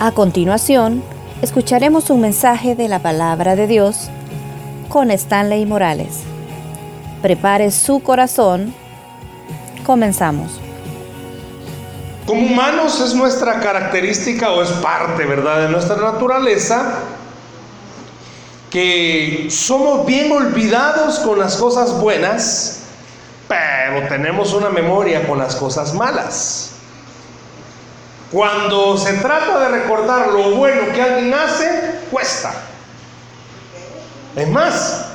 A continuación, escucharemos un mensaje de la palabra de Dios con Stanley Morales. Prepare su corazón. Comenzamos. Como humanos es nuestra característica o es parte, ¿verdad?, de nuestra naturaleza que somos bien olvidados con las cosas buenas, pero tenemos una memoria con las cosas malas. Cuando se trata de recordar lo bueno que alguien hace, cuesta. Es más,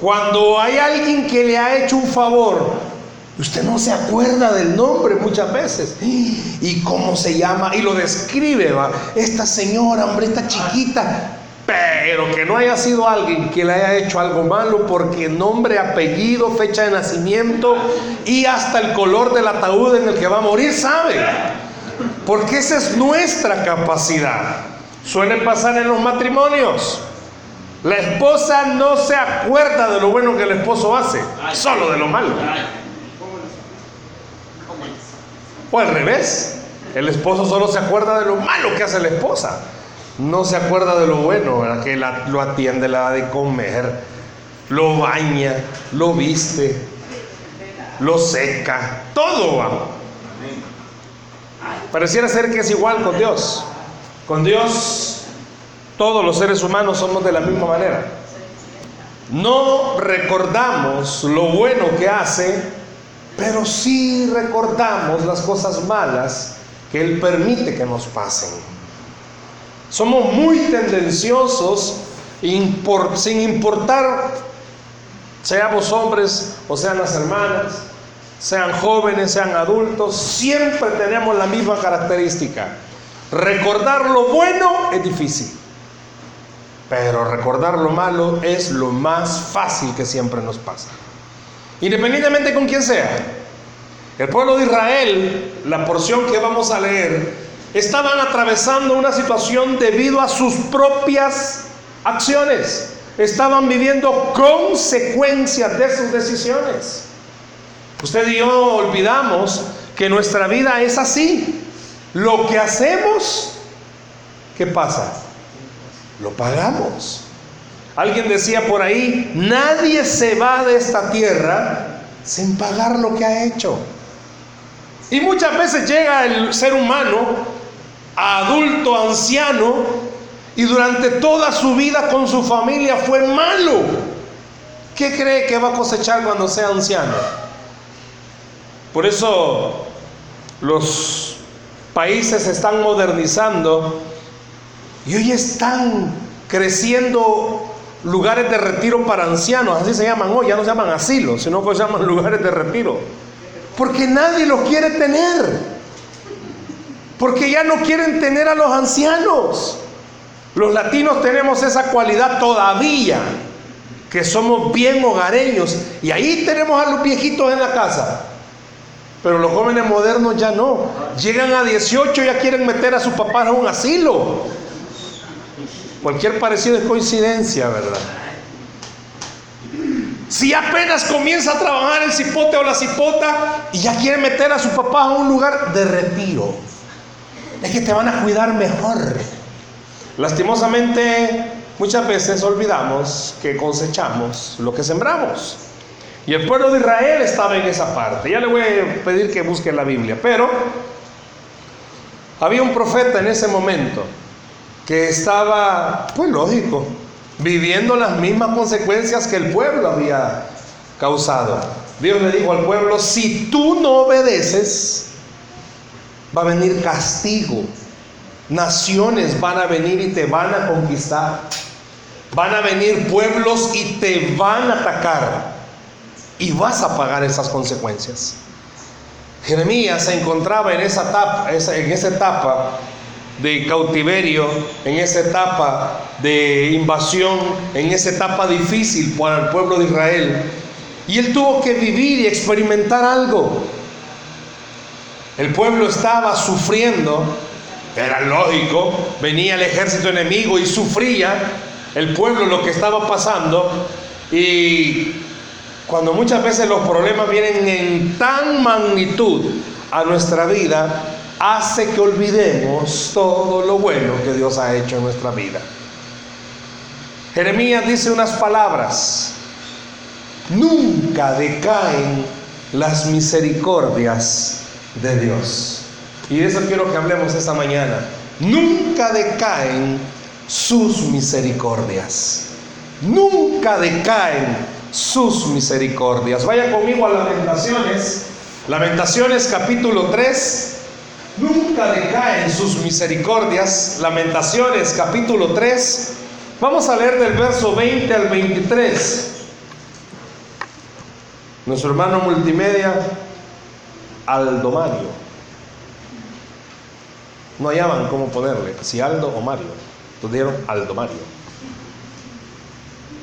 cuando hay alguien que le ha hecho un favor, usted no se acuerda del nombre muchas veces. ¿Y cómo se llama? Y lo describe, va. Esta señora, hombre, esta chiquita, pero que no haya sido alguien que le haya hecho algo malo porque nombre, apellido, fecha de nacimiento y hasta el color del ataúd en el que va a morir sabe. Porque esa es nuestra capacidad. Suele pasar en los matrimonios. La esposa no se acuerda de lo bueno que el esposo hace, solo de lo malo. O al revés, el esposo solo se acuerda de lo malo que hace la esposa no se acuerda de lo bueno, ¿verdad? que lo atiende, le da de comer, lo baña, lo viste, lo seca, todo va. Pareciera ser que es igual con Dios. Con Dios todos los seres humanos somos de la misma manera. No recordamos lo bueno que hace, pero sí recordamos las cosas malas que Él permite que nos pasen. Somos muy tendenciosos sin importar, seamos hombres o sean las hermanas, sean jóvenes, sean adultos, siempre tenemos la misma característica. Recordar lo bueno es difícil, pero recordar lo malo es lo más fácil que siempre nos pasa. Independientemente con quién sea. El pueblo de Israel, la porción que vamos a leer, estaban atravesando una situación debido a sus propias acciones. Estaban viviendo consecuencias de sus decisiones. Usted y yo olvidamos que nuestra vida es así. Lo que hacemos, ¿qué pasa? Lo pagamos. Alguien decía por ahí, nadie se va de esta tierra sin pagar lo que ha hecho. Y muchas veces llega el ser humano adulto, anciano, y durante toda su vida con su familia fue malo. ¿Qué cree que va a cosechar cuando sea anciano? Por eso los países se están modernizando y hoy están creciendo lugares de retiro para ancianos, así se llaman hoy, ya no se llaman asilos, sino que se llaman lugares de retiro. Porque nadie los quiere tener. Porque ya no quieren tener a los ancianos. Los latinos tenemos esa cualidad todavía, que somos bien hogareños. Y ahí tenemos a los viejitos en la casa. Pero los jóvenes modernos ya no. Llegan a 18 y ya quieren meter a sus papás a un asilo. Cualquier parecido es coincidencia, ¿verdad? Si apenas comienza a trabajar el cipote o la cipota y ya quieren meter a sus papás a un lugar de retiro es que te van a cuidar mejor. Lastimosamente, muchas veces olvidamos que cosechamos lo que sembramos. Y el pueblo de Israel estaba en esa parte. Ya le voy a pedir que busque la Biblia. Pero había un profeta en ese momento que estaba, pues lógico, viviendo las mismas consecuencias que el pueblo había causado. Dios le dijo al pueblo, si tú no obedeces, va a venir castigo. Naciones van a venir y te van a conquistar. Van a venir pueblos y te van a atacar. Y vas a pagar esas consecuencias. Jeremías se encontraba en esa etapa, en esa etapa de cautiverio, en esa etapa de invasión, en esa etapa difícil para el pueblo de Israel. Y él tuvo que vivir y experimentar algo. El pueblo estaba sufriendo, era lógico, venía el ejército enemigo y sufría el pueblo lo que estaba pasando. Y cuando muchas veces los problemas vienen en tan magnitud a nuestra vida, hace que olvidemos todo lo bueno que Dios ha hecho en nuestra vida. Jeremías dice unas palabras, nunca decaen las misericordias de Dios. Y de eso quiero que hablemos esta mañana. Nunca decaen sus misericordias. Nunca decaen sus misericordias. Vaya conmigo a Lamentaciones. Lamentaciones capítulo 3. Nunca decaen sus misericordias. Lamentaciones capítulo 3. Vamos a leer del verso 20 al 23. Nuestro hermano multimedia, Aldo Mario. No hallaban cómo ponerle, si Aldo o Mario. Entonces dieron Aldo Mario.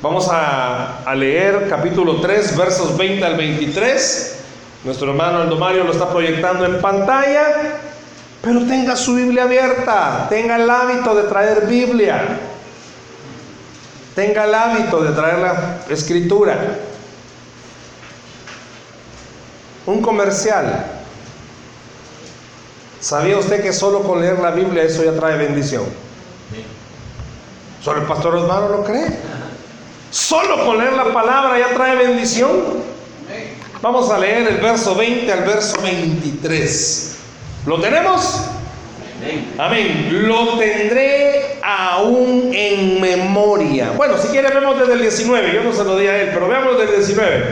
Vamos a, a, leer capítulo 3, versos 20 al 23. Nuestro hermano Aldo Mario lo está proyectando en pantalla. Pero tenga su Biblia abierta, tenga el hábito de traer Biblia, tenga el hábito de traer la escritura. Un comercial. ¿Sabía usted que solo con leer la Biblia eso ya trae bendición? ¿Solo el pastor Osmaro lo cree? Solo con leer la palabra ya trae bendición. Vamos a leer el verso 20 al verso 23. ¿Lo tenemos? Amén. Lo tendré aún en memoria. Bueno, si quiere vemos desde el 19. Yo no se lo di a él, pero veamos desde el 19.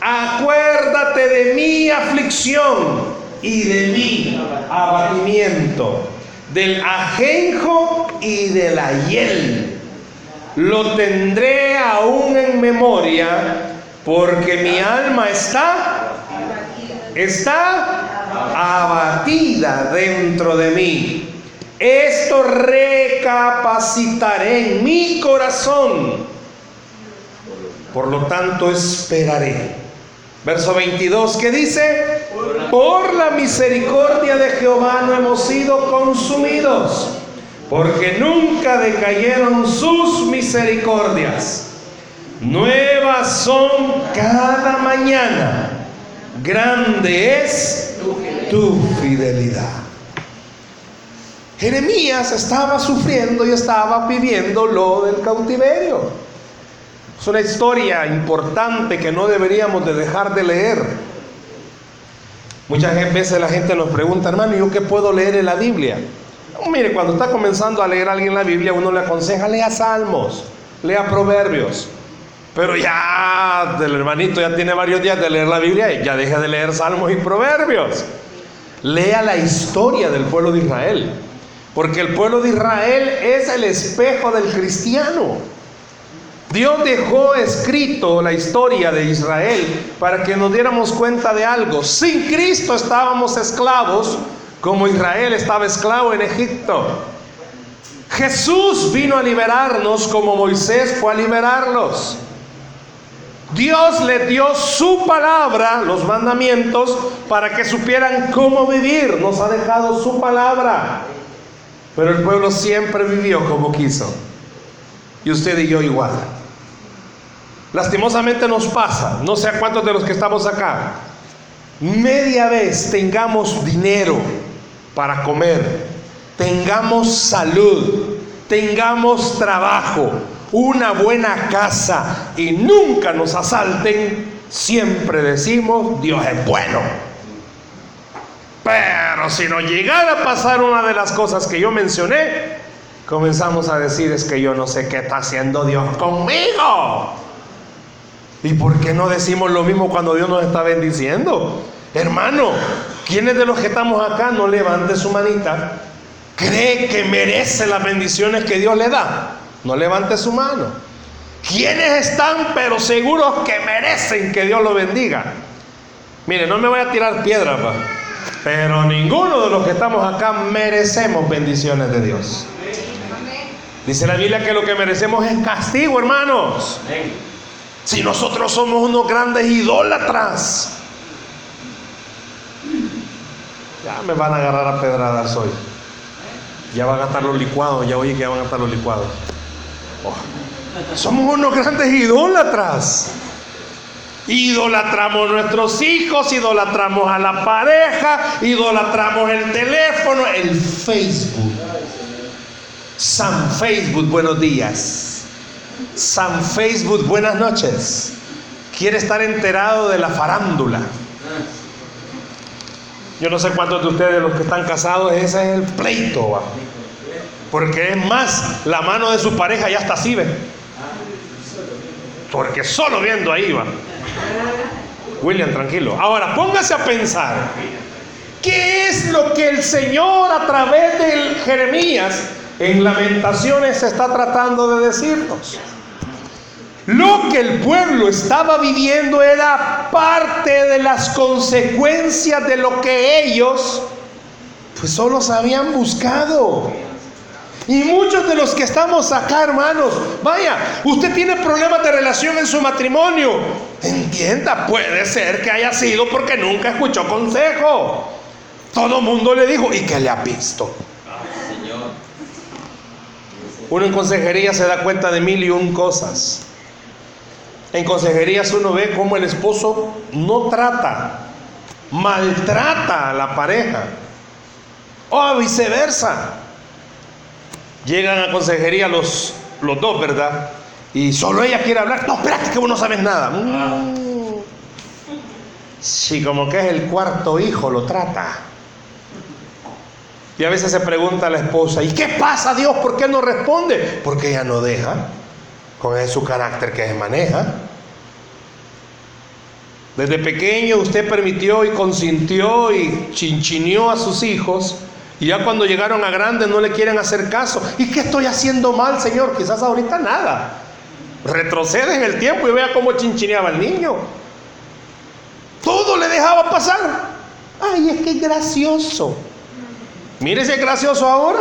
Acuérdate de mi aflicción y de mi abatimiento, del ajenjo y de la hiel. Lo tendré aún en memoria porque mi alma está, está abatida dentro de mí. Esto recapacitaré en mi corazón. Por lo tanto, esperaré. Verso 22 que dice, por la misericordia de Jehová no hemos sido consumidos, porque nunca decayeron sus misericordias. Nuevas son cada mañana. Grande es tu fidelidad. Jeremías estaba sufriendo y estaba viviendo lo del cautiverio. Es una historia importante que no deberíamos de dejar de leer. Muchas veces la gente nos pregunta, hermano, ¿yo qué puedo leer en la Biblia? Mire, cuando está comenzando a leer alguien la Biblia, uno le aconseja, lea salmos, lea proverbios. Pero ya el hermanito ya tiene varios días de leer la Biblia y ya deja de leer salmos y proverbios. Lea la historia del pueblo de Israel. Porque el pueblo de Israel es el espejo del cristiano. Dios dejó escrito la historia de Israel para que nos diéramos cuenta de algo. Sin Cristo estábamos esclavos como Israel estaba esclavo en Egipto. Jesús vino a liberarnos como Moisés fue a liberarlos. Dios le dio su palabra, los mandamientos, para que supieran cómo vivir. Nos ha dejado su palabra. Pero el pueblo siempre vivió como quiso. Y usted y yo igual. Lastimosamente nos pasa, no sé a cuántos de los que estamos acá, media vez tengamos dinero para comer, tengamos salud, tengamos trabajo, una buena casa y nunca nos asalten, siempre decimos, Dios es bueno. Pero si nos llegara a pasar una de las cosas que yo mencioné, comenzamos a decir es que yo no sé qué está haciendo Dios conmigo. ¿Y por qué no decimos lo mismo cuando Dios nos está bendiciendo? Hermano, ¿quiénes de los que estamos acá no levante su manita? ¿Cree que merece las bendiciones que Dios le da? No levante su mano. ¿Quiénes están pero seguros que merecen que Dios lo bendiga? Mire, no me voy a tirar piedra, pero ninguno de los que estamos acá merecemos bendiciones de Dios. Dice la Biblia que lo que merecemos es castigo, hermanos. Si nosotros somos unos grandes idólatras, ya me van a agarrar a pedradas hoy. Ya van a estar los licuados, ya oye que ya van a estar los licuados. Somos unos grandes idólatras. Idolatramos nuestros hijos, idolatramos a la pareja, idolatramos el teléfono el Facebook. San Facebook, buenos días. San Facebook, buenas noches. Quiere estar enterado de la farándula. Yo no sé cuántos de ustedes, los que están casados, ese es el pleito. ¿va? Porque es más, la mano de su pareja ya está así, ¿ve? Porque solo viendo ahí va. William, tranquilo. Ahora, póngase a pensar. ¿Qué es lo que el Señor a través de Jeremías en lamentaciones está tratando de decirnos? Lo que el pueblo estaba viviendo era parte de las consecuencias de lo que ellos pues solo habían buscado. Y muchos de los que estamos acá, hermanos, vaya, usted tiene problemas de relación en su matrimonio. Entienda, puede ser que haya sido porque nunca escuchó consejo. Todo mundo le dijo, ¿y que le ha visto? Uno en consejería se da cuenta de mil y un cosas. En consejerías uno ve cómo el esposo no trata, maltrata a la pareja. O viceversa. Llegan a consejería los, los dos, ¿verdad? Y solo ella quiere hablar. No, espérate que vos no sabes nada. Mm. Sí, como que es el cuarto hijo, lo trata. Y a veces se pregunta a la esposa, ¿y qué pasa Dios? ¿Por qué no responde? Porque ella no deja, con ese su carácter que se maneja. Desde pequeño usted permitió y consintió y chinchineó a sus hijos y ya cuando llegaron a grandes no le quieren hacer caso. ¿Y qué estoy haciendo mal, Señor? Quizás ahorita nada. Retrocede en el tiempo y vea cómo chinchineaba el niño. Todo le dejaba pasar. Ay, es que gracioso. Mire si gracioso ahora.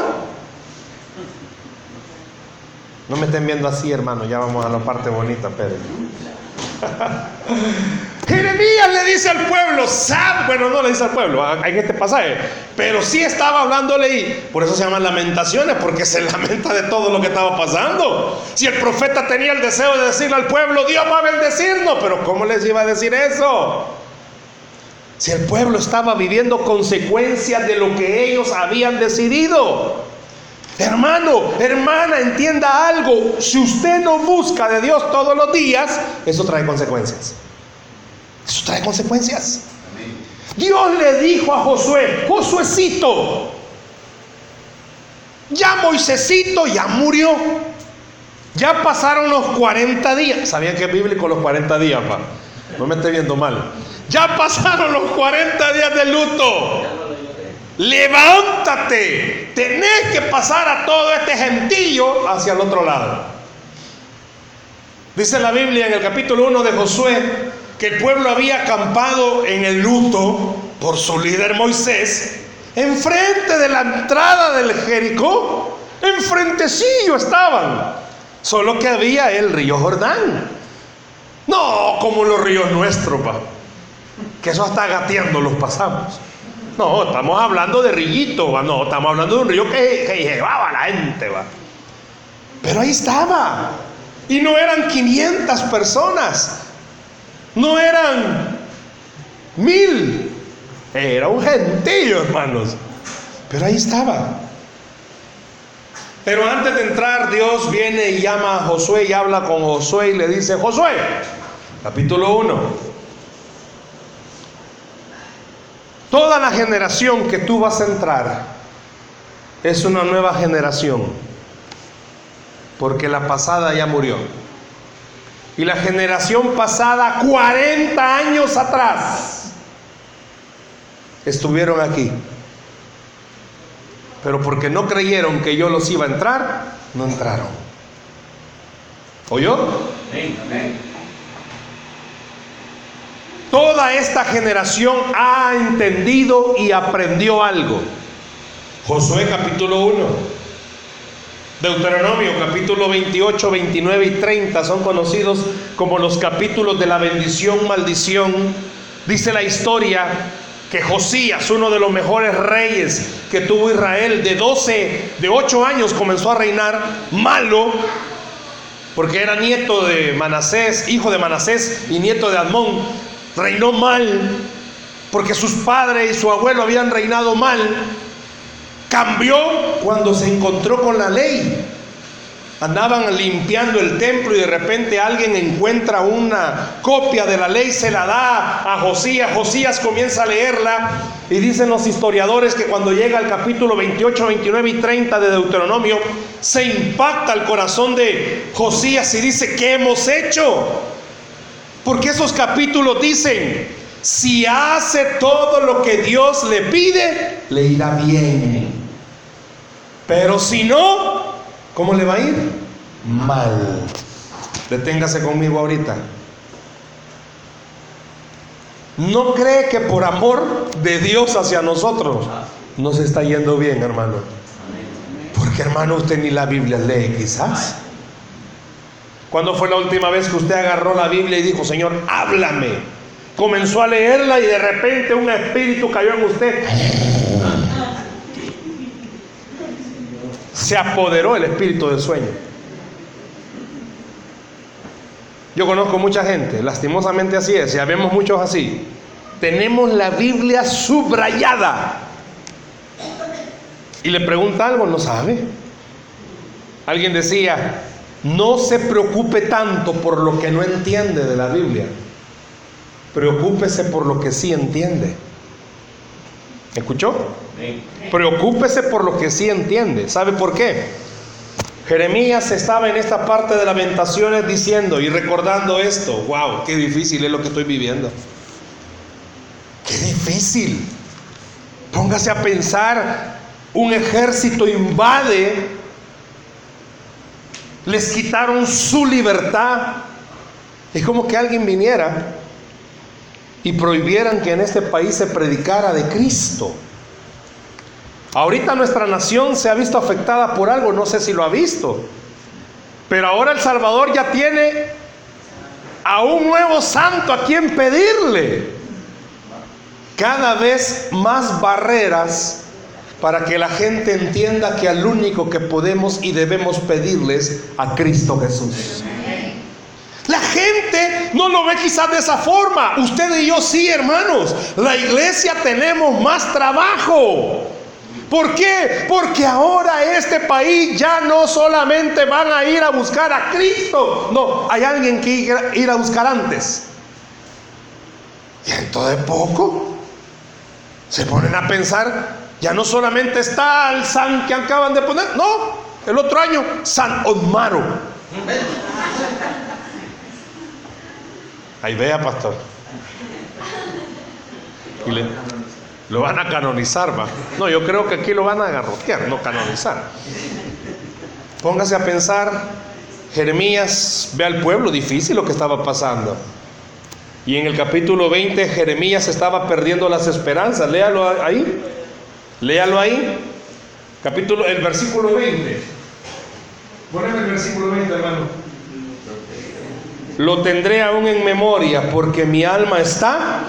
No me estén viendo así, hermano. Ya vamos a la parte bonita, Pedro. Jeremías le dice al pueblo, sabe, bueno, no le dice al pueblo en este pasaje, pero sí estaba hablándole y por eso se llaman lamentaciones, porque se lamenta de todo lo que estaba pasando. Si el profeta tenía el deseo de decirle al pueblo, Dios va a bendecirnos, pero ¿cómo les iba a decir eso? Si el pueblo estaba viviendo consecuencias de lo que ellos habían decidido. Hermano, hermana, entienda algo. Si usted no busca de Dios todos los días, eso trae consecuencias. Eso trae consecuencias. Dios le dijo a Josué, Josuecito, ya Moisésito ya murió. Ya pasaron los 40 días. ¿Sabían que es bíblico los 40 días, pa? No me esté viendo mal. Ya pasaron los 40 días de luto. Levántate. Tenés que pasar a todo este gentillo hacia el otro lado. Dice la Biblia en el capítulo 1 de Josué que el pueblo había acampado en el luto por su líder Moisés, enfrente de la entrada del Jericó, enfrentecillo estaban, solo que había el río Jordán. No como los ríos nuestros, pa, que eso hasta gateando los pasamos. No, estamos hablando de rillito, no, estamos hablando de un río que, que llevaba a la gente, va. Pero ahí estaba. Y no eran 500 personas, no eran mil, era un gentío, hermanos. Pero ahí estaba. Pero antes de entrar, Dios viene y llama a Josué y habla con Josué y le dice, Josué, capítulo 1, toda la generación que tú vas a entrar es una nueva generación, porque la pasada ya murió. Y la generación pasada, 40 años atrás, estuvieron aquí. Pero porque no creyeron que yo los iba a entrar, no entraron. ¿Oyó? Toda esta generación ha entendido y aprendió algo. Josué capítulo 1. Deuteronomio capítulo 28, 29 y 30 son conocidos como los capítulos de la bendición, maldición. Dice la historia que Josías, uno de los mejores reyes que tuvo Israel, de 12, de 8 años comenzó a reinar malo, porque era nieto de Manasés, hijo de Manasés y nieto de Admón. Reinó mal, porque sus padres y su abuelo habían reinado mal. Cambió cuando se encontró con la ley. Andaban limpiando el templo y de repente alguien encuentra una copia de la ley, se la da a Josías. Josías comienza a leerla y dicen los historiadores que cuando llega al capítulo 28, 29 y 30 de Deuteronomio, se impacta el corazón de Josías y dice, ¿qué hemos hecho? Porque esos capítulos dicen, si hace todo lo que Dios le pide, le irá bien. Pero si no, ¿cómo le va a ir? Mal. Deténgase conmigo ahorita. No cree que por amor de Dios hacia nosotros nos está yendo bien, hermano. Porque hermano, usted ni la Biblia lee quizás. ¿Cuándo fue la última vez que usted agarró la Biblia y dijo, Señor, háblame? comenzó a leerla y de repente un espíritu cayó en usted. Se apoderó el espíritu del sueño. Yo conozco mucha gente, lastimosamente así es, ya vemos muchos así. Tenemos la Biblia subrayada. Y le pregunta algo, no sabe. Alguien decía, no se preocupe tanto por lo que no entiende de la Biblia Preocúpese por lo que sí entiende. ¿Escuchó? Preocúpese por lo que sí entiende. ¿Sabe por qué? Jeremías estaba en esta parte de lamentaciones diciendo y recordando esto. ¡Wow! ¡Qué difícil es lo que estoy viviendo! ¡Qué difícil! Póngase a pensar, un ejército invade, les quitaron su libertad. Es como que alguien viniera y prohibieran que en este país se predicara de Cristo. Ahorita nuestra nación se ha visto afectada por algo, no sé si lo ha visto, pero ahora El Salvador ya tiene a un nuevo santo a quien pedirle. Cada vez más barreras para que la gente entienda que al único que podemos y debemos pedirles a Cristo Jesús. La gente no lo ve quizás de esa forma. Usted y yo sí, hermanos. La iglesia tenemos más trabajo. ¿Por qué? Porque ahora este país ya no solamente van a ir a buscar a Cristo. No, hay alguien que ir a buscar antes. Y de poco se ponen a pensar, ya no solamente está el San que acaban de poner, no, el otro año, San Osmaro. Ahí vea, pastor. Lo van a canonizar, va. No, yo creo que aquí lo van a agarrotear, no canonizar. Póngase a pensar, Jeremías ve al pueblo difícil lo que estaba pasando. Y en el capítulo 20 Jeremías estaba perdiendo las esperanzas. Léalo ahí. Léalo ahí. Capítulo, el versículo 20. Poneme el versículo 20, hermano. Lo tendré aún en memoria porque mi alma está.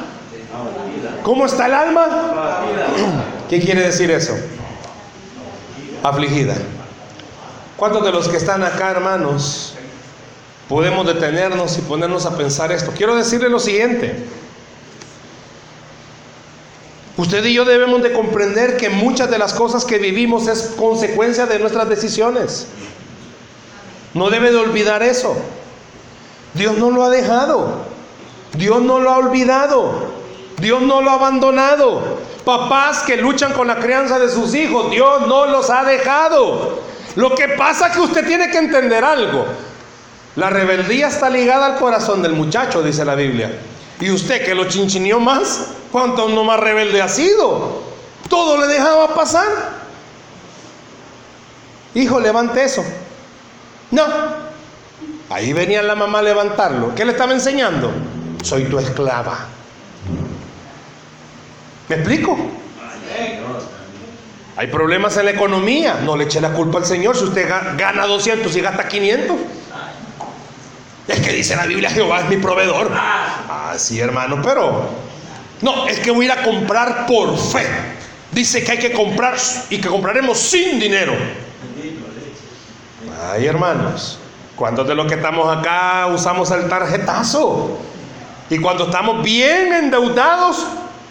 ¿Cómo está el alma? ¿Qué quiere decir eso? Afligida. ¿Cuántos de los que están acá, hermanos, podemos detenernos y ponernos a pensar esto? Quiero decirle lo siguiente. Usted y yo debemos de comprender que muchas de las cosas que vivimos es consecuencia de nuestras decisiones. No debe de olvidar eso. Dios no lo ha dejado. Dios no lo ha olvidado. Dios no lo ha abandonado. Papás que luchan con la crianza de sus hijos, Dios no los ha dejado. Lo que pasa es que usted tiene que entender algo. La rebeldía está ligada al corazón del muchacho, dice la Biblia. Y usted que lo chinchineó más, ¿cuánto no más rebelde ha sido? Todo le dejaba pasar. Hijo, levante eso. No, Ahí venía la mamá a levantarlo. ¿Qué le estaba enseñando? Soy tu esclava. ¿Me explico? Hay problemas en la economía. No le eche la culpa al Señor si usted gana 200 y gasta 500. Es que dice la Biblia, Jehová es mi proveedor. Ah, sí, hermano, pero... No, es que voy a ir a comprar por fe. Dice que hay que comprar y que compraremos sin dinero. Ay, hermanos. ¿Cuántos de los que estamos acá usamos el tarjetazo? Y cuando estamos bien endeudados,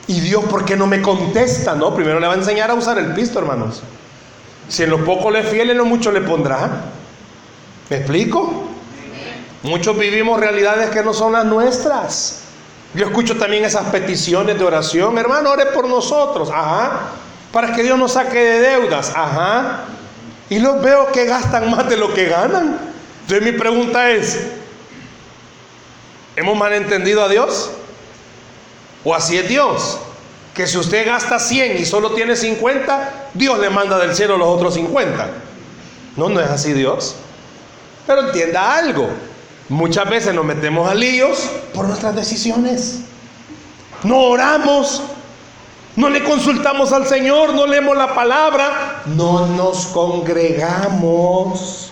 ¿Y Dios por qué no me contesta? No, primero le va a enseñar a usar el pisto, hermanos. Si en lo poco le fiel, en lo mucho le pondrá. ¿Me explico? Muchos vivimos realidades que no son las nuestras. Yo escucho también esas peticiones de oración. Hermano, ore por nosotros. Ajá. Para que Dios nos saque de deudas. Ajá. Y los veo que gastan más de lo que ganan. Entonces mi pregunta es, ¿hemos malentendido a Dios? ¿O así es Dios? Que si usted gasta 100 y solo tiene 50, Dios le manda del cielo los otros 50. No, no es así Dios. Pero entienda algo. Muchas veces nos metemos a líos por nuestras decisiones. No oramos, no le consultamos al Señor, no leemos la palabra, no nos congregamos.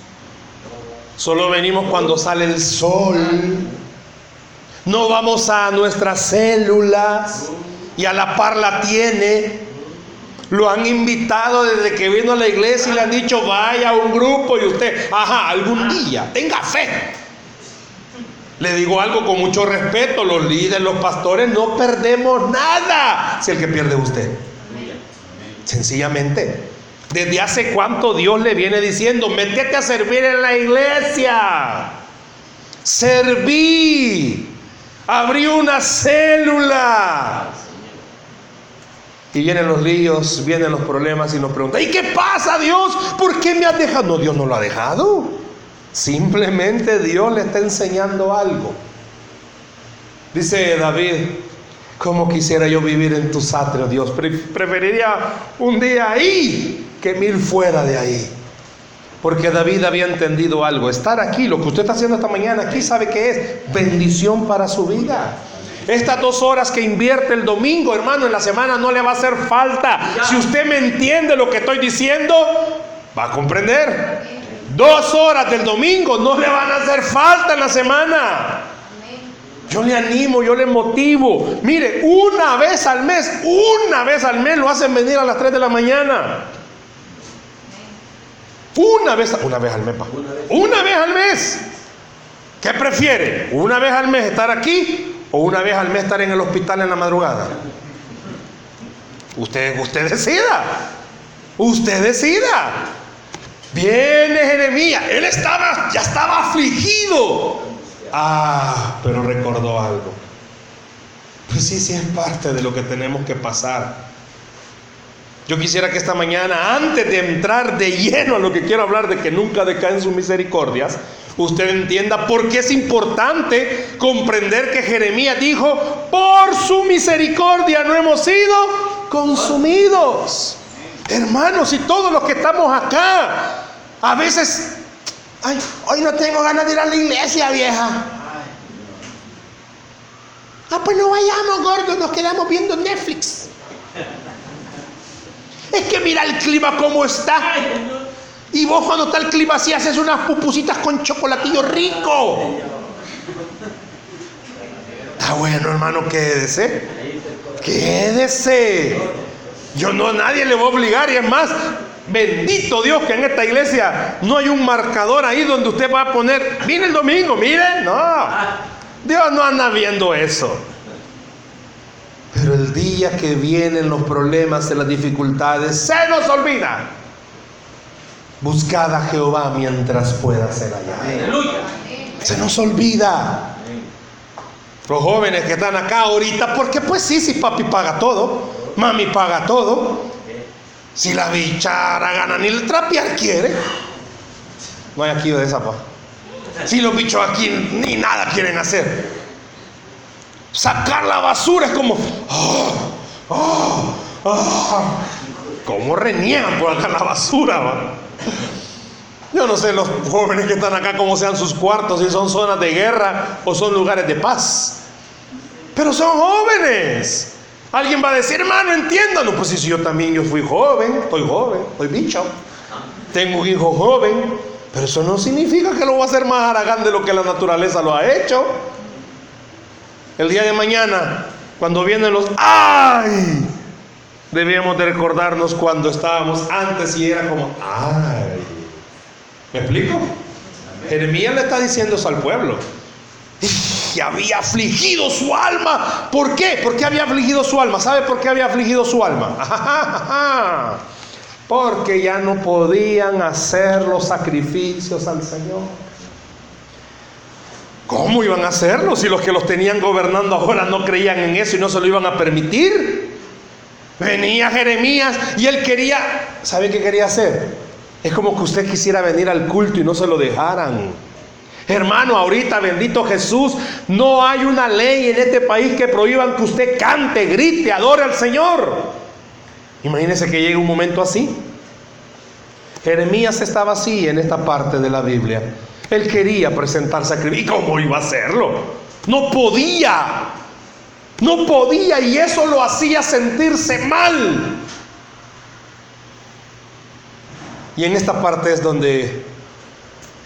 Solo venimos cuando sale el sol. No vamos a nuestras células y a la par la tiene. Lo han invitado desde que vino a la iglesia y le han dicho vaya a un grupo y usted, ajá, algún día, tenga fe. Le digo algo con mucho respeto, los líderes, los pastores, no perdemos nada si el que pierde es usted. Sencillamente. Desde hace cuánto Dios le viene diciendo, métete a servir en la iglesia. Serví. Abrí una célula. Y vienen los líos, vienen los problemas y nos preguntan, ¿y qué pasa Dios? ¿Por qué me has dejado? No, Dios no lo ha dejado. Simplemente Dios le está enseñando algo. Dice David, ¿cómo quisiera yo vivir en tus atrios, Dios? Preferiría un día ahí que mil fuera de ahí. Porque David había entendido algo. Estar aquí, lo que usted está haciendo esta mañana aquí, sabe que es bendición para su vida. Estas dos horas que invierte el domingo, hermano, en la semana no le va a hacer falta. Si usted me entiende lo que estoy diciendo, va a comprender. Dos horas del domingo no le van a hacer falta en la semana. Yo le animo, yo le motivo. Mire, una vez al mes, una vez al mes lo hacen venir a las 3 de la mañana. Una vez, una vez al mes, una vez al mes. ¿Qué prefiere? ¿Una vez al mes estar aquí o una vez al mes estar en el hospital en la madrugada? Usted, usted decida. Usted decida. Viene Jeremías. Él estaba, ya estaba afligido. Ah, pero recordó algo. Pues sí, sí es parte de lo que tenemos que pasar. Yo quisiera que esta mañana, antes de entrar de lleno a lo que quiero hablar, de que nunca decaen sus misericordias, usted entienda por qué es importante comprender que Jeremías dijo, por su misericordia no hemos sido consumidos. Hermanos, y todos los que estamos acá, a veces, ay, hoy no tengo ganas de ir a la iglesia, vieja. Ah, pues no vayamos, gordo, nos quedamos viendo Netflix. Es que mira el clima como está. Y vos cuando está el clima así haces unas pupusitas con chocolatillo rico. Está bueno, hermano, quédese. Quédese. Yo no, nadie le voy a obligar. Y es más, bendito Dios que en esta iglesia no hay un marcador ahí donde usted va a poner, viene el domingo, mire. No. Dios no anda viendo eso. Pero el día que vienen los problemas y las dificultades, se nos olvida. Buscad a Jehová mientras pueda ser allá. Se nos olvida. Los jóvenes que están acá ahorita, porque pues sí, si papi paga todo, mami paga todo. Si la bichara gana ni el trapear quiere. No hay aquí de esa pa. Si los bichos aquí ni nada quieren hacer. Sacar la basura es como, oh, oh, oh. ¿Cómo reniegan por acá la basura? Yo no sé los jóvenes que están acá cómo sean sus cuartos, si son zonas de guerra o son lugares de paz. Pero son jóvenes. Alguien va a decir, hermano, entiéndalo. Pues si yo también yo fui joven, estoy joven, estoy bicho. Tengo un hijo joven, pero eso no significa que lo voy a hacer más aragán de lo que la naturaleza lo ha hecho. El día de mañana, cuando vienen los ¡ay! Debíamos de recordarnos cuando estábamos antes y era como ¡ay! ¿Me explico? Jeremías le está diciendo eso al pueblo. Porque había afligido su alma. ¿Por qué? ¿Por qué había afligido su alma? ¿Sabe por qué había afligido su alma? Porque ya no podían hacer los sacrificios al Señor. ¿Cómo iban a hacerlo si los que los tenían gobernando ahora no creían en eso y no se lo iban a permitir? Venía Jeremías y él quería, ¿sabe qué quería hacer? Es como que usted quisiera venir al culto y no se lo dejaran. Hermano, ahorita bendito Jesús, no hay una ley en este país que prohíban que usted cante, grite, adore al Señor. Imagínese que llegue un momento así. Jeremías estaba así en esta parte de la Biblia. Él quería presentar sacrificio. ¿Y cómo iba a hacerlo? No podía. No podía y eso lo hacía sentirse mal. Y en esta parte es donde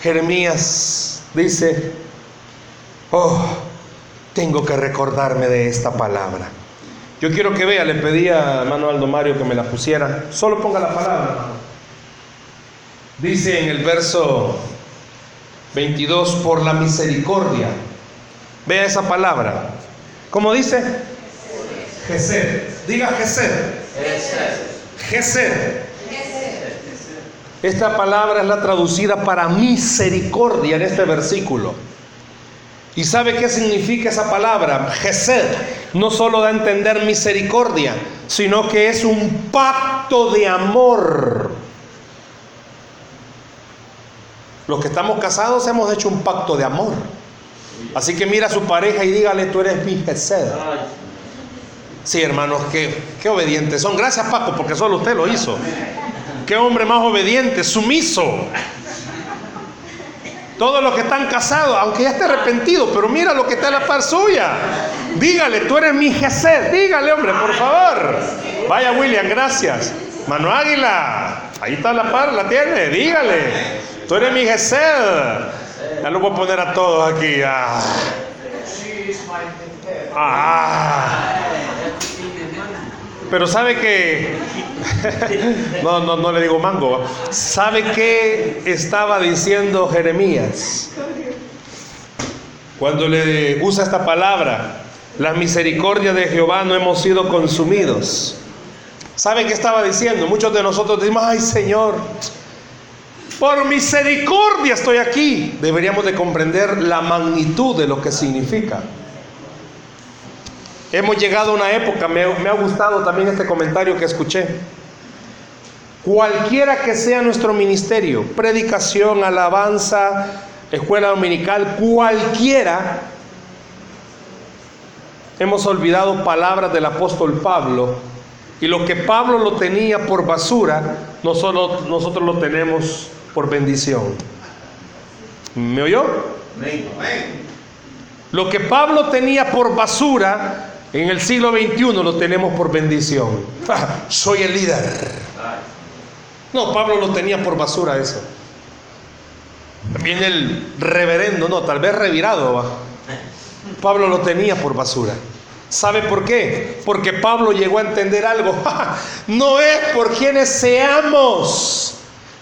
Jeremías dice, oh, tengo que recordarme de esta palabra. Yo quiero que vea, le pedí a hermano Aldo Mario que me la pusiera. Solo ponga la palabra, Dice en el verso 22, por la misericordia. Vea esa palabra. ¿Cómo dice? Gesed. Diga Gesed. Gesed. Esta palabra es la traducida para misericordia en este versículo. ¿Y sabe qué significa esa palabra? Gesed no solo da a entender misericordia, sino que es un pacto de amor. Los que estamos casados hemos hecho un pacto de amor. Así que mira a su pareja y dígale, tú eres mi Gesed. Sí, hermanos, qué, qué obedientes son. Gracias, Paco, porque solo usted lo hizo. Qué hombre más obediente, sumiso. Todos los que están casados, aunque ya esté arrepentido, pero mira lo que está en la par suya. Dígale, tú eres mi Gesed. Dígale, hombre, por favor. Vaya, William, gracias. Mano Águila, ahí está la par, la tiene. Dígale, tú eres mi Gesed. Ya lo voy a poner a todos aquí. Ah. ah. Pero sabe que, no, no, no le digo mango, ¿sabe qué estaba diciendo Jeremías? Cuando le usa esta palabra, la misericordia de Jehová no hemos sido consumidos. ¿Sabe qué estaba diciendo? Muchos de nosotros decimos, ay Señor, por misericordia estoy aquí. Deberíamos de comprender la magnitud de lo que significa. Hemos llegado a una época, me, ha gustado también este comentario que escuché. Cualquiera que sea nuestro ministerio, predicación, alabanza, escuela dominical, cualquiera, hemos olvidado palabras del apóstol Pablo y lo que Pablo lo tenía por basura, nosotros, nosotros lo tenemos por bendición. ¿Me oyó? Lo que Pablo tenía por basura, en el siglo XXI lo tenemos por bendición. soy el líder. No, Pablo lo tenía por basura eso. Viene el reverendo, no, tal vez revirado. Pablo lo tenía por basura. ¿Sabe por qué? Porque Pablo llegó a entender algo. no es por quienes seamos,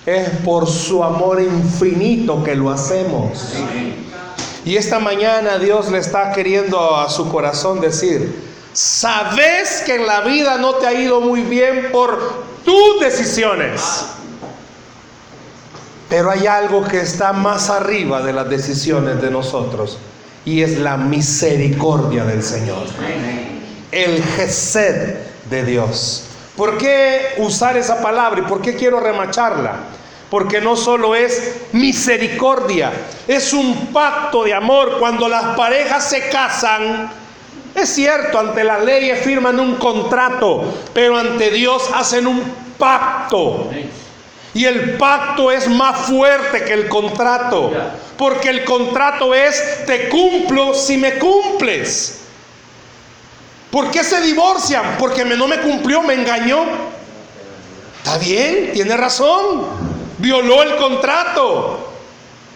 es por su amor infinito que lo hacemos. Y esta mañana Dios le está queriendo a su corazón decir, sabes que en la vida no te ha ido muy bien por tus decisiones. Pero hay algo que está más arriba de las decisiones de nosotros y es la misericordia del Señor. El Gesed de Dios. ¿Por qué usar esa palabra y por qué quiero remacharla? Porque no solo es misericordia, es un pacto de amor. Cuando las parejas se casan, es cierto, ante las leyes firman un contrato, pero ante Dios hacen un pacto. Y el pacto es más fuerte que el contrato, porque el contrato es te cumplo si me cumples. ¿Por qué se divorcian? Porque no me cumplió, me engañó. Está bien, tiene razón violó el contrato.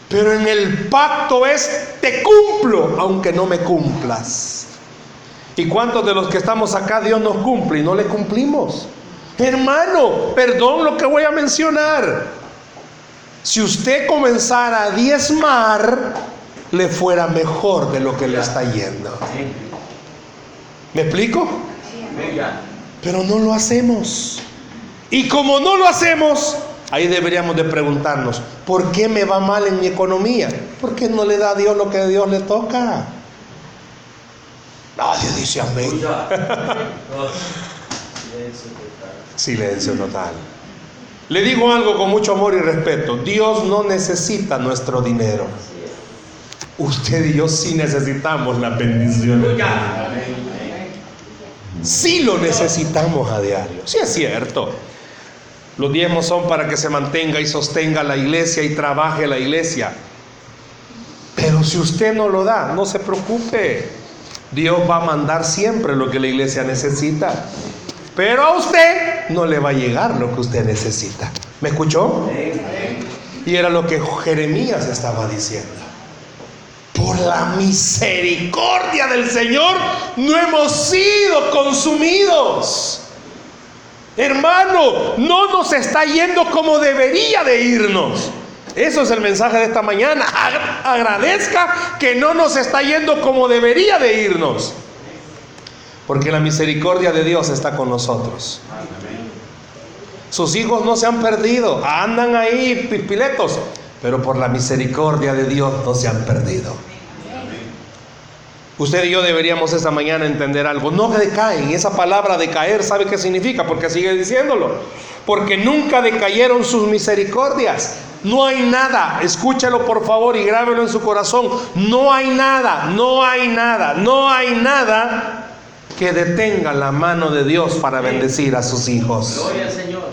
Pero en el pacto es, te cumplo, aunque no me cumplas. ¿Y cuántos de los que estamos acá Dios nos cumple y no le cumplimos? Hermano, perdón lo que voy a mencionar. Si usted comenzara a diezmar, le fuera mejor de lo que le está yendo. ¿Me explico? Pero no lo hacemos. Y como no lo hacemos, ahí deberíamos de preguntarnos, ¿por qué me va mal en mi economía? ¿Por qué no le da a Dios lo que a Dios le toca? Nadie dice amén. Silencio total. Le digo algo con mucho amor y respeto. Dios no necesita nuestro dinero. Usted y yo sí necesitamos la bendición. Sí lo necesitamos a diario. Sí es cierto. Los diezmos son para que se mantenga y sostenga la iglesia y trabaje la iglesia. Pero si usted no lo da, no se preocupe. Dios va a mandar siempre lo que la iglesia necesita. Pero a usted no le va a llegar lo que usted necesita. ¿Me escuchó? Y era lo que Jeremías estaba diciendo. Por la misericordia del Señor no hemos sido consumidos. Hermano, no nos está yendo como debería de irnos. Eso es el mensaje de esta mañana. Agradezca que no nos está yendo como debería de irnos. Porque la misericordia de Dios está con nosotros. Sus hijos no se han perdido, andan ahí pipiletos, pero por la misericordia de Dios no se han perdido. Usted y yo deberíamos esta mañana entender algo. No decaen. Esa palabra decaer, ¿sabe qué significa? Porque sigue diciéndolo. Porque nunca decayeron sus misericordias. No hay nada, escúchalo por favor y grábelo en su corazón. No hay nada, no hay nada, no hay nada que detenga la mano de Dios para bendecir a sus hijos. Gloria al Señor.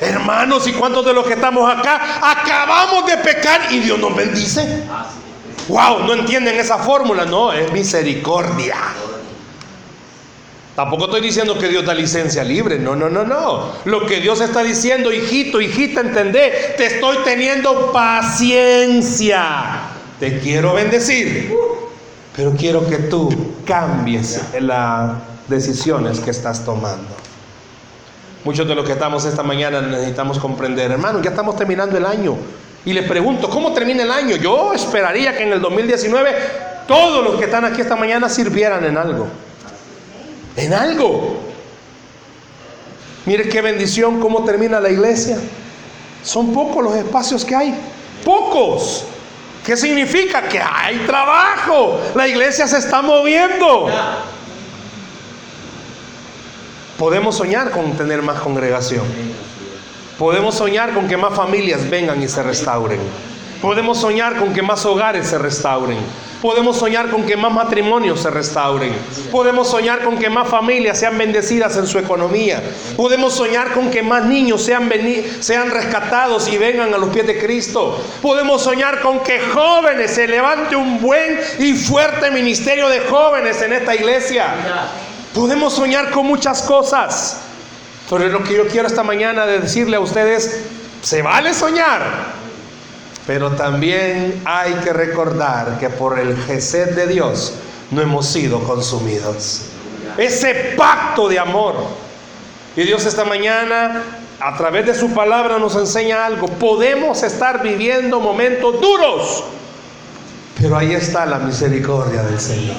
Hermanos, ¿y cuántos de los que estamos acá acabamos de pecar y Dios nos bendice? Wow, no entienden esa fórmula, no, es misericordia. Tampoco estoy diciendo que Dios da licencia libre, no, no, no, no. Lo que Dios está diciendo, hijito, hijita, entendé, te estoy teniendo paciencia. Te quiero bendecir. Pero quiero que tú cambies las decisiones que estás tomando. Muchos de los que estamos esta mañana necesitamos comprender, hermano, ya estamos terminando el año. Y le pregunto, ¿cómo termina el año? Yo esperaría que en el 2019 todos los que están aquí esta mañana sirvieran en algo. En algo. Mire qué bendición, cómo termina la iglesia. Son pocos los espacios que hay. Pocos. ¿Qué significa? Que hay trabajo. La iglesia se está moviendo. Podemos soñar con tener más congregación. Podemos soñar con que más familias vengan y se restauren. Podemos soñar con que más hogares se restauren. Podemos soñar con que más matrimonios se restauren. Podemos soñar con que más familias sean bendecidas en su economía. Podemos soñar con que más niños sean, sean rescatados y vengan a los pies de Cristo. Podemos soñar con que jóvenes se levante un buen y fuerte ministerio de jóvenes en esta iglesia. Podemos soñar con muchas cosas. Pero lo que yo quiero esta mañana de decirle a ustedes, se vale soñar, pero también hay que recordar que por el Gesed de Dios no hemos sido consumidos. Ese pacto de amor. Y Dios esta mañana, a través de su palabra, nos enseña algo. Podemos estar viviendo momentos duros, pero ahí está la misericordia del Señor.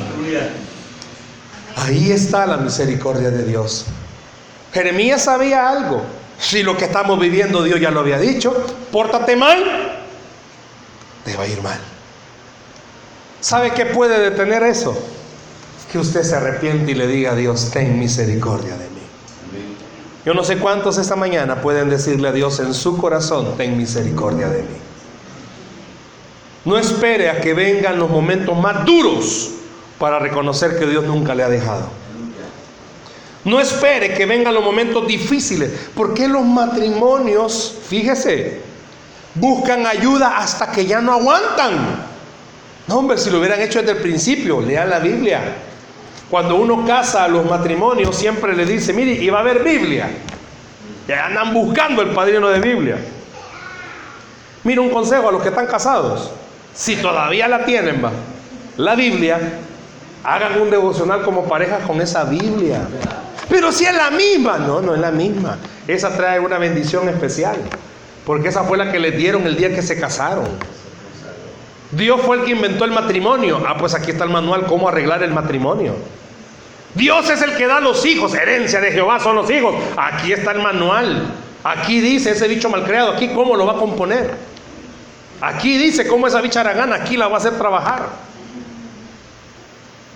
Ahí está la misericordia de Dios. Jeremías sabía algo. Si lo que estamos viviendo Dios ya lo había dicho, pórtate mal, te va a ir mal. ¿Sabe qué puede detener eso? Que usted se arrepiente y le diga a Dios, ten misericordia de mí. Yo no sé cuántos esta mañana pueden decirle a Dios en su corazón, ten misericordia de mí. No espere a que vengan los momentos más duros para reconocer que Dios nunca le ha dejado. No espere que vengan los momentos difíciles, porque los matrimonios, fíjese, buscan ayuda hasta que ya no aguantan. No, hombre, si lo hubieran hecho desde el principio, lean la Biblia. Cuando uno casa a los matrimonios, siempre le dice, mire, y va a haber Biblia. Ya andan buscando el padrino de Biblia. Mira un consejo a los que están casados. Si todavía la tienen, va, la Biblia, hagan un devocional como pareja con esa Biblia. Pero si es la misma, no, no es la misma. Esa trae una bendición especial. Porque esa fue la que le dieron el día que se casaron. Dios fue el que inventó el matrimonio. Ah, pues aquí está el manual, cómo arreglar el matrimonio. Dios es el que da los hijos, herencia de Jehová son los hijos. Aquí está el manual. Aquí dice ese bicho malcriado, aquí cómo lo va a componer. Aquí dice cómo esa bicha gana, aquí la va a hacer trabajar.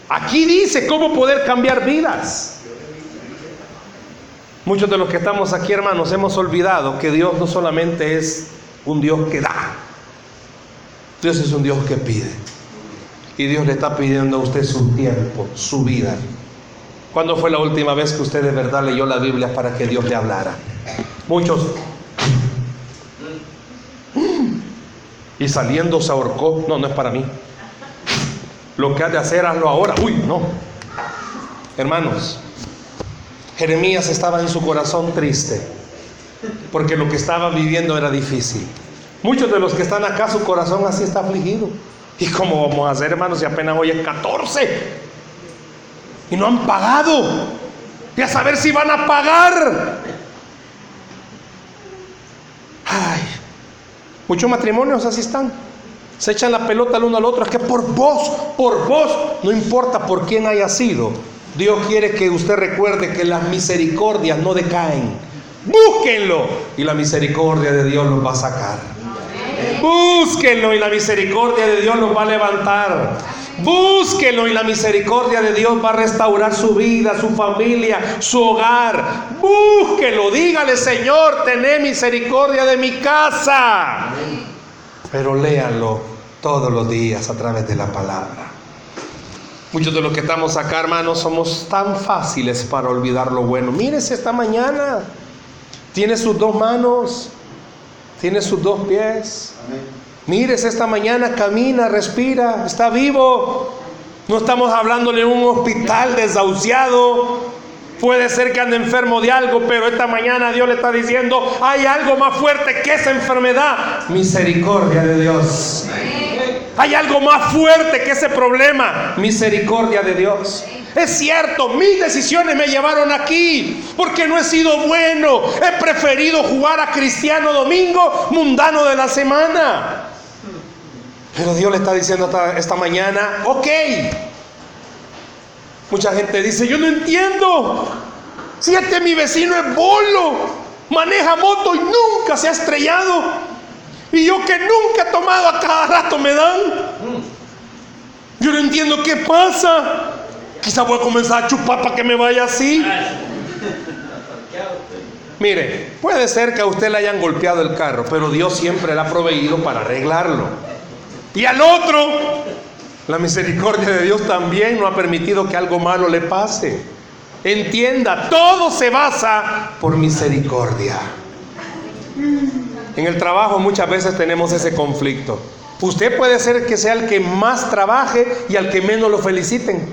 Aquí dice cómo poder cambiar vidas. Muchos de los que estamos aquí, hermanos, hemos olvidado que Dios no solamente es un Dios que da, Dios es un Dios que pide. Y Dios le está pidiendo a usted su tiempo, su vida. ¿Cuándo fue la última vez que usted de verdad leyó la Biblia para que Dios le hablara? Muchos. Y saliendo se ahorcó. No, no es para mí. Lo que has de hacer, hazlo ahora. Uy, no. Hermanos, Jeremías estaba en su corazón triste, porque lo que estaba viviendo era difícil. Muchos de los que están acá, su corazón así está afligido. ¿Y cómo vamos a hacer, hermanos, si apenas hoy es 14? Y no han pagado. Y a saber si van a pagar. Ay, muchos matrimonios así están. Se echan la pelota el uno al otro. Es que por vos, por vos, no importa por quién haya sido. Dios quiere que usted recuerde que las misericordias no decaen. Búsquenlo y la misericordia de Dios los va a sacar. Búsquenlo y la misericordia de Dios los va a levantar. Búsquenlo y la misericordia de Dios va a restaurar su vida, su familia, su hogar. Búsquenlo, dígale Señor, tené misericordia de mi casa. Pero léanlo todos los días a través de la palabra. Muchos de los que estamos acá, hermanos, somos tan fáciles para olvidar lo bueno. Mírese esta mañana. Tiene sus dos manos, tiene sus dos pies. Mírese esta mañana, camina, respira, está vivo. No estamos hablándole de un hospital desahuciado. Puede ser que ande enfermo de algo, pero esta mañana Dios le está diciendo, hay algo más fuerte que esa enfermedad. Misericordia de Dios. Hay algo más fuerte que ese problema. Misericordia de Dios. Es cierto, mis decisiones me llevaron aquí porque no he sido bueno. He preferido jugar a cristiano domingo, mundano de la semana. Pero Dios le está diciendo esta, esta mañana, ok. Mucha gente dice, yo no entiendo. Si este mi vecino es bolo, maneja moto y nunca se ha estrellado. Y yo que nunca he tomado a cada rato me dan. Yo no entiendo qué pasa. Quizá voy a comenzar a chupar para que me vaya así. Mire, puede ser que a usted le hayan golpeado el carro, pero Dios siempre le ha proveído para arreglarlo. Y al otro, la misericordia de Dios también no ha permitido que algo malo le pase. Entienda, todo se basa por misericordia. En el trabajo muchas veces tenemos ese conflicto. Usted puede ser que sea el que más trabaje y al que menos lo feliciten.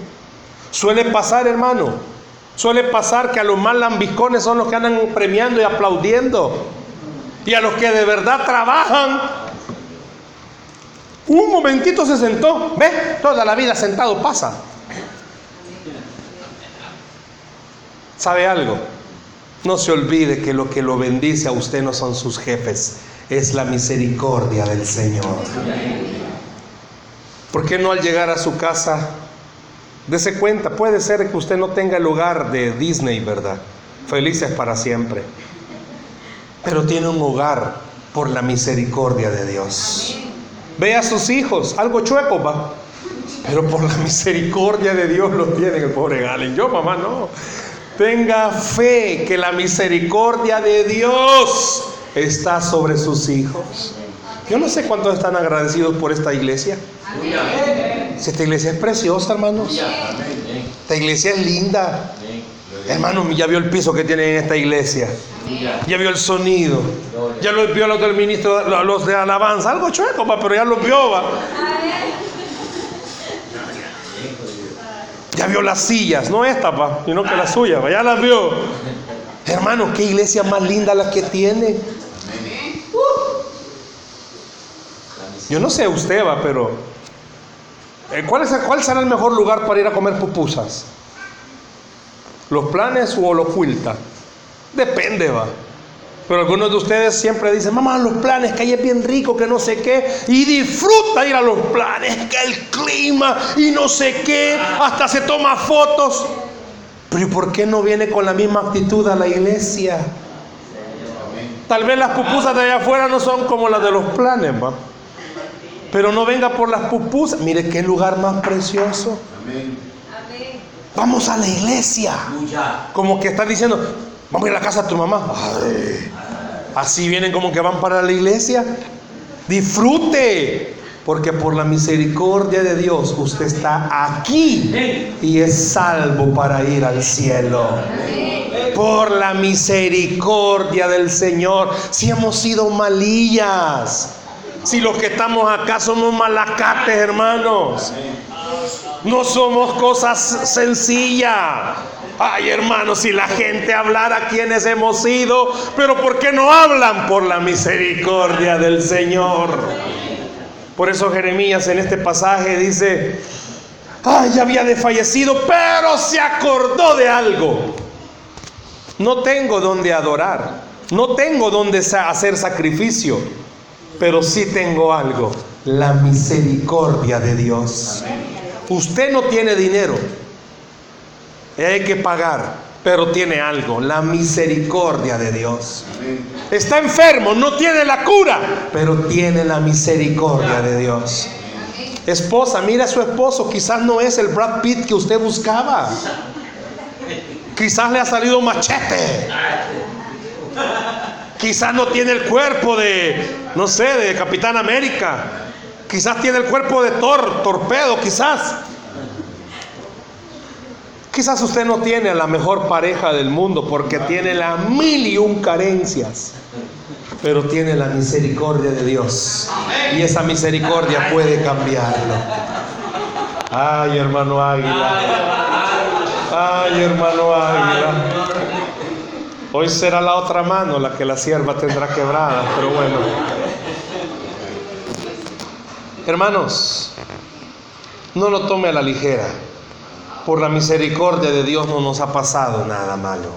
Suele pasar, hermano. Suele pasar que a los más lambiscones son los que andan premiando y aplaudiendo. Y a los que de verdad trabajan, un momentito se sentó. ¿Ve? Toda la vida sentado pasa. ¿Sabe algo? No se olvide que lo que lo bendice a usted no son sus jefes, es la misericordia del Señor. ¿Por qué no al llegar a su casa, dese cuenta, puede ser que usted no tenga el hogar de Disney, ¿verdad? Felices para siempre. Pero tiene un hogar por la misericordia de Dios. Ve a sus hijos, algo chueco va. Pero por la misericordia de Dios lo tiene el pobre Galen. Yo, mamá, no. Tenga fe que la misericordia de Dios está sobre sus hijos. Yo no sé cuántos están agradecidos por esta iglesia. Si esta iglesia es preciosa, hermanos. Esta iglesia es linda. Hermano, ya vio el piso que tiene en esta iglesia. Ya vio el sonido. Ya lo vio los del ministro, los de alabanza. Algo chueco, pero ya lo vio. ¿va? Ya vio las sillas, no esta, pa, sino que la suya, ya las vio. Hermano, qué iglesia más linda la que tiene. Yo no sé usted, va, pero eh, ¿cuál, es, ¿cuál será el mejor lugar para ir a comer pupusas? ¿Los planes o los cuilta? Depende, va. Pero algunos de ustedes siempre dicen, mamá, los planes, que ahí es bien rico, que no sé qué. Y disfruta ir a los planes, que el clima y no sé qué. Hasta se toma fotos. Pero ¿y por qué no viene con la misma actitud a la iglesia? Tal vez las pupusas de allá afuera no son como las de los planes, ¿va? Pero no venga por las pupusas. Mire qué lugar más precioso. Vamos a la iglesia. Como que están diciendo, vamos a ir a la casa de tu mamá. así vienen como que van para la iglesia. Disfrute. Porque por la misericordia de Dios usted está aquí y es salvo para ir al cielo. Por la misericordia del Señor. Si hemos sido malillas. Si los que estamos acá somos malacates, hermanos. No somos cosas sencillas. Ay, hermanos, si la gente hablara quienes hemos sido, pero ¿por qué no hablan? Por la misericordia del Señor. Por eso Jeremías en este pasaje dice, ay, había desfallecido, pero se acordó de algo. No tengo donde adorar, no tengo donde hacer sacrificio, pero sí tengo algo, la misericordia de Dios. Usted no tiene dinero, hay que pagar, pero tiene algo, la misericordia de Dios. Está enfermo, no tiene la cura, pero tiene la misericordia de Dios. Esposa, mira a su esposo, quizás no es el Brad Pitt que usted buscaba. Quizás le ha salido machete. Quizás no tiene el cuerpo de, no sé, de Capitán América. Quizás tiene el cuerpo de Thor, torpedo, quizás. Quizás usted no tiene a la mejor pareja del mundo porque tiene la mil y un carencias, pero tiene la misericordia de Dios. Y esa misericordia puede cambiarlo. Ay, hermano Águila. Ay, hermano Águila. Hoy será la otra mano la que la sierva tendrá quebrada, pero bueno. Hermanos, no lo tome a la ligera por la misericordia de Dios no nos ha pasado nada malo.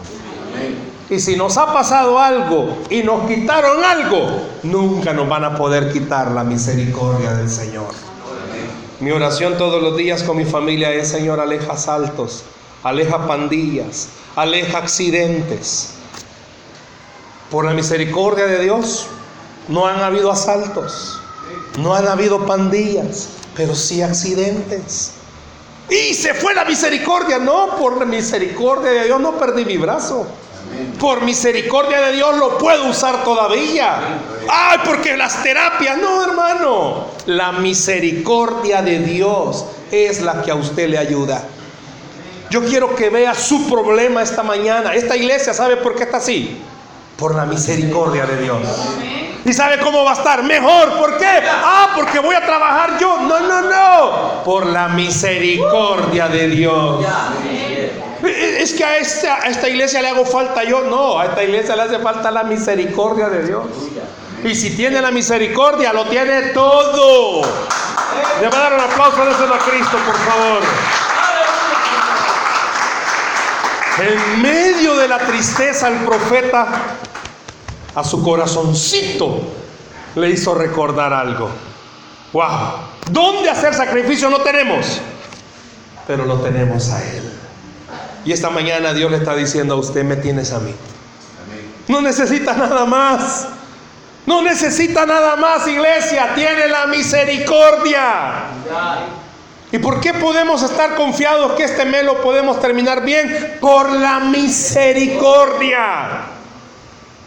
Y si nos ha pasado algo y nos quitaron algo, nunca nos van a poder quitar la misericordia del Señor. Mi oración todos los días con mi familia es, Señor, aleja asaltos, aleja pandillas, aleja accidentes. Por la misericordia de Dios no han habido asaltos, no han habido pandillas, pero sí accidentes. Y se fue la misericordia. No, por la misericordia de Dios no perdí mi brazo. Por misericordia de Dios lo puedo usar todavía. Ay, porque las terapias, no, hermano. La misericordia de Dios es la que a usted le ayuda. Yo quiero que vea su problema esta mañana. Esta iglesia, ¿sabe por qué está así? Por la misericordia de Dios. ¿Y sabe cómo va a estar? Mejor. ¿Por qué? Ah, porque voy a trabajar yo. No, no, no. Por la misericordia de Dios. Es que a esta, a esta iglesia le hago falta yo. No, a esta iglesia le hace falta la misericordia de Dios. Y si tiene la misericordia, lo tiene todo. Le va a dar un aplauso a Cristo, por favor. En medio de la tristeza, el profeta a su corazoncito le hizo recordar algo. ¡Wow! ¿Dónde hacer sacrificio no tenemos? Pero lo tenemos a Él. Y esta mañana Dios le está diciendo a usted, me tienes a mí. No necesita nada más. No necesita nada más, iglesia. Tiene la misericordia. ¿Y por qué podemos estar confiados que este mes lo podemos terminar bien? Por la misericordia.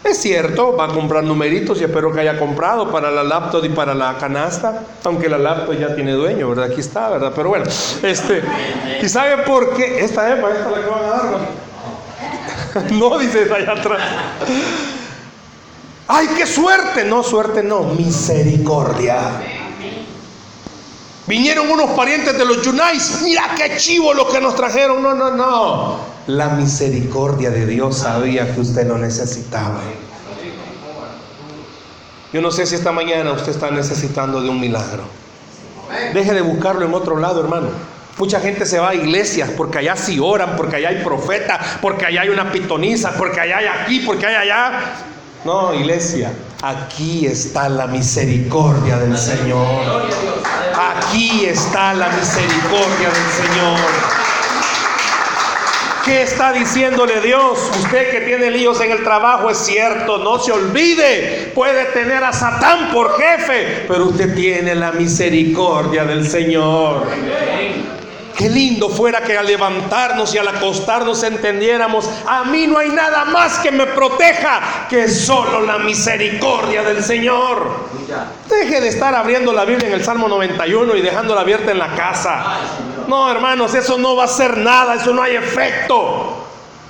Es cierto, va a comprar numeritos y espero que haya comprado para la laptop y para la canasta, aunque la laptop ya tiene dueño, ¿verdad? Aquí está, ¿verdad? Pero bueno, este, ¿y sabe por qué? Esta es, esta la que van a dar, ¿no? no dice allá atrás. ¡Ay, qué suerte! No, suerte no, misericordia. Vinieron unos parientes de los Yunais, mira qué chivo lo que nos trajeron. No, no, no. La misericordia de Dios sabía que usted lo necesitaba. Yo no sé si esta mañana usted está necesitando de un milagro. Deje de buscarlo en otro lado, hermano. Mucha gente se va a iglesias porque allá sí oran, porque allá hay profeta, porque allá hay una pitoniza, porque allá hay aquí, porque hay allá. No, iglesia, aquí está la misericordia del Señor. Aquí está la misericordia del Señor. ¿Qué está diciéndole Dios? Usted que tiene líos en el trabajo es cierto, no se olvide. Puede tener a Satán por jefe, pero usted tiene la misericordia del Señor. Qué lindo fuera que al levantarnos y al acostarnos entendiéramos, a mí no hay nada más que me proteja que solo la misericordia del Señor. Deje de estar abriendo la Biblia en el Salmo 91 y dejándola abierta en la casa. No, hermanos, eso no va a ser nada, eso no hay efecto.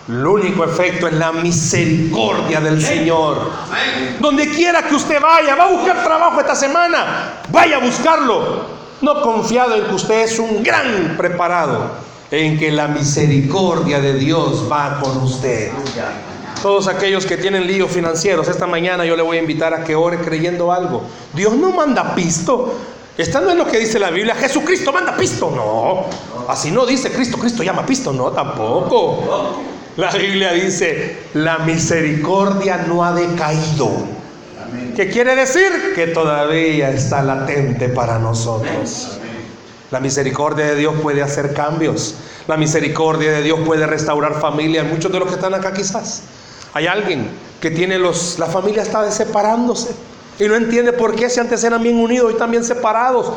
El único efecto es la misericordia del Señor. Donde quiera que usted vaya, va a buscar trabajo esta semana, vaya a buscarlo no confiado en que usted es un gran preparado, en que la misericordia de Dios va con usted. Todos aquellos que tienen líos financieros, esta mañana yo le voy a invitar a que ore creyendo algo. Dios no manda pisto. Esta no lo que dice la Biblia. Jesucristo manda pisto. No. Así no dice Cristo. Cristo llama pisto. No, tampoco. La Biblia dice, la misericordia no ha decaído ¿Qué quiere decir? Que todavía está latente para nosotros. La misericordia de Dios puede hacer cambios. La misericordia de Dios puede restaurar familias. Muchos de los que están acá quizás. Hay alguien que tiene los... La familia está separándose. Y no entiende por qué si antes eran bien unidos y también separados.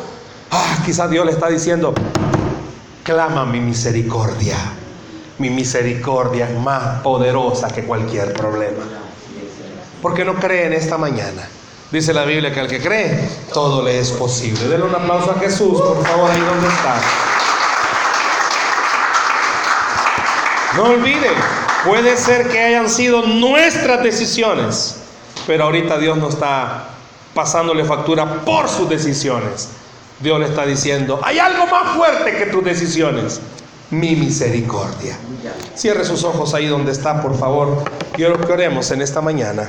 Ah, quizás Dios le está diciendo, clama mi misericordia. Mi misericordia es más poderosa que cualquier problema porque no cree en esta mañana. Dice la Biblia que al que cree, todo le es posible. Denle un aplauso a Jesús, por favor, ahí donde está. No olviden, puede ser que hayan sido nuestras decisiones, pero ahorita Dios no está pasándole factura por sus decisiones. Dios le está diciendo, hay algo más fuerte que tus decisiones mi misericordia. Cierre sus ojos ahí donde está, por favor. Quiero que oremos en esta mañana.